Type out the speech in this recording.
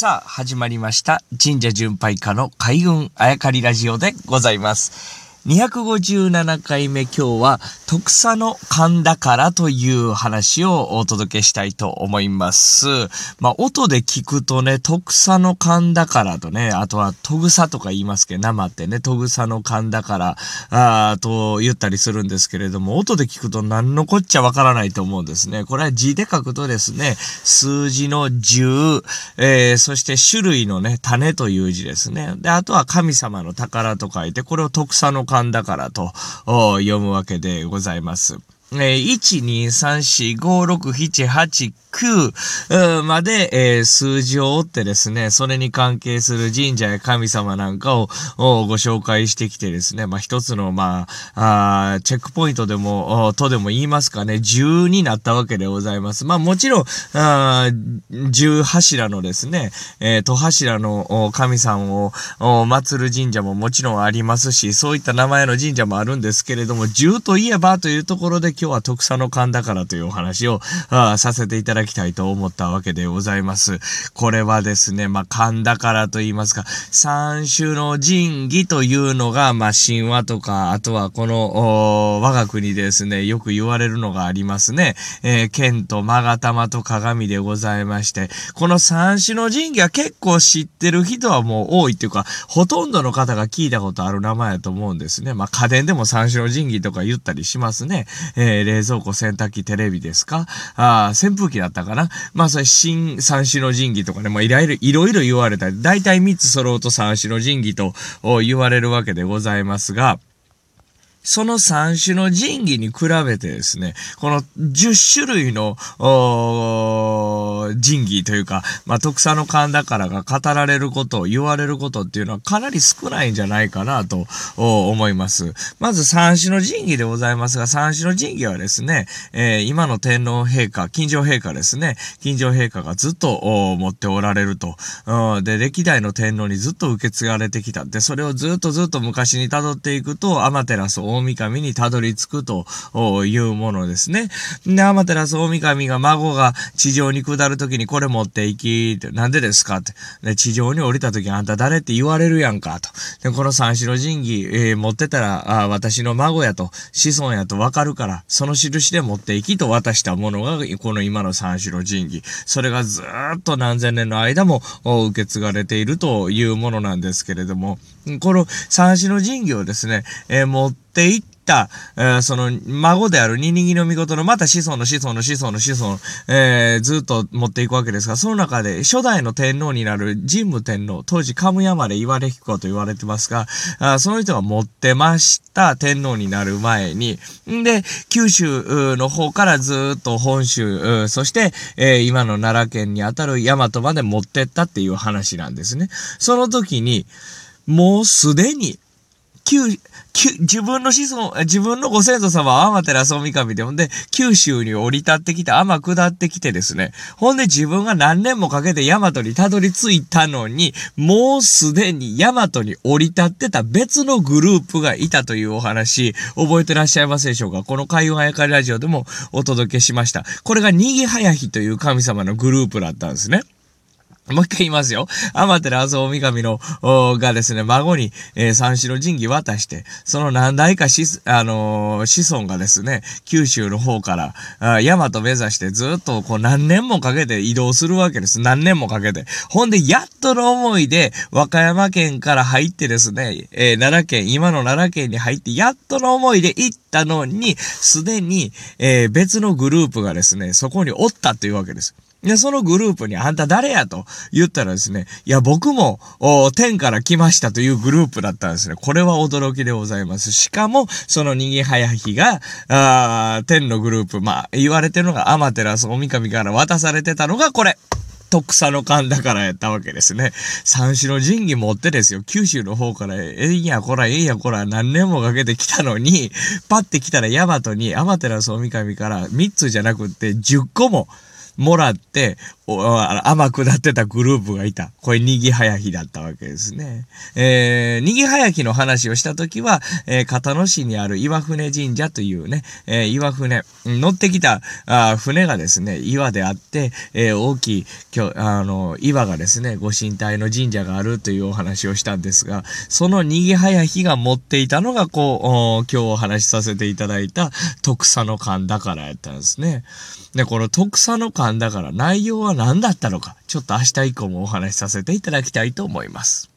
さあ、始まりました。神社巡拝家の海軍あやかりラジオでございます。257回目今日は特佐の勘だからという話をお届けしたいと思います。まあ音で聞くとね、特佐の勘だからとね、あとはトグサとか言いますけど、生ってね、トグサの勘だから、あーと言ったりするんですけれども、音で聞くと何のこっちゃわからないと思うんですね。これは字で書くとですね、数字の10、えー、そして種類のね、種という字ですね。で、あとは神様の宝と書いて、これを特佐の勘だからと読むわけでございます。えー、1、2、3、4、5、6、7、8、9まで、えー、数字を追ってですね、それに関係する神社や神様なんかをご紹介してきてですね、まあ、一つの、まあ、あチェックポイントでも、とでも言いますかね、10になったわけでございます。まあ、もちろん、あ10柱のですね、えー、戸柱の神さんを祀る神社ももちろんありますし、そういった名前の神社もあるんですけれども、10といえばというところで今日は特佐の勘だからというお話をあさせていただきたいと思ったわけでございます。これはですね、まあ、勘だからと言いますか、三種の神器というのが、まあ、神話とか、あとはこの、我が国ですね、よく言われるのがありますね。えー、剣と勾玉と鏡でございまして、この三種の神器は結構知ってる人はもう多いっていうか、ほとんどの方が聞いたことある名前だと思うんですね。まあ、家電でも三種の神器とか言ったりしますね。え、冷蔵庫、洗濯機、テレビですか？あ扇風機だったかな？まあ、それ、新三種の神器とかね、まあ、いろいろ、いろいろ言われた、大体三つ揃うと三種の神器と言われるわけでございますが、その三種の神器に比べてですね、この10種類の、神器というか、まあ、特佐の勘だからが語られること、言われることっていうのはかなり少ないんじゃないかなと思います。まず三種の神器でございますが、三種の神器はですね、えー、今の天皇陛下、金城陛下ですね、金城陛下がずっと持っておられると。で、歴代の天皇にずっと受け継がれてきた。で、それをずっとずっと昔に辿っていくと、アマテラス大神にたどり着くというものですね。で、アマテラス大神が孫が地上に下るときにこれ持って行き、ってなんでですかって。で、地上に降りたときあんた誰って言われるやんか、と。で、この三種の神器、えー、持ってたら、あ私の孫やと、子孫やとわかるから、その印で持って行きと渡したものが、この今の三種の神器。それがずっと何千年の間も受け継がれているというものなんですけれども、この三種の神器をですね、えー、持っていった、えー、その、孫であるニニギの御事の、また子孫の子孫の子孫の子孫、えー、ずっと持っていくわけですが、その中で初代の天皇になる神武天皇、当時カムヤマで言われ彦と言われてますが、あその人が持ってました天皇になる前に、んで、九州の方からずっと本州、そして、えー、今の奈良県にあたる大和まで持ってったっていう話なんですね。その時に、もうすでに、九、自分の子孫、自分のご先祖様は天照大神で、ほんで、九州に降り立ってきて、天下ってきてですね、ほんで自分が何年もかけて大和にたどり着いたのに、もうすでに大和に降り立ってた別のグループがいたというお話、覚えてらっしゃいますでしょうか？この海運あやかりラジオでもお届けしました。これがにぎはやひという神様のグループだったんですね。もう一回言いますよ。アマテラス大神の、がですね、孫に、えー、三種の神器渡して、その何代かし、あのー、子孫がですね、九州の方から、あ大和目指してずっとこう何年もかけて移動するわけです。何年もかけて。ほんで、やっとの思いで、和歌山県から入ってですね、えー、奈良県、今の奈良県に入って、やっとの思いで行ったのに、すでに、え別のグループがですね、そこにおったというわけです。で、そのグループにあんた誰やと言ったらですね、いや、僕も、天から来ましたというグループだったんですね。これは驚きでございます。しかも、そのにぎはやひが、あ天のグループ、まあ、言われてるのがアマテラス大神から渡されてたのがこれ。特佐の勘だからやったわけですね。三種の神器持ってですよ、九州の方から、ええやこら、ええやこら、何年もかけて来たのに、パッて来たらヤマトに、アマテラス大神から3つじゃなくって10個も、もらって、甘くなってたグループがいた。これ、にぎはやひだったわけですね。えー、にぎはやきの話をしたときは、えー、片野市にある岩船神社というね、えー、岩船、乗ってきたあ船がですね、岩であって、えー、大きい、今日、あの、岩がですね、ご神体の神社があるというお話をしたんですが、そのにぎはやひが持っていたのが、こう、今日お話しさせていただいた徳佐の勘だからやったんですね。で、この徳佐の勘だから内容は何だったのか、ちょっと明日以降もお話しさせていただきたいと思います。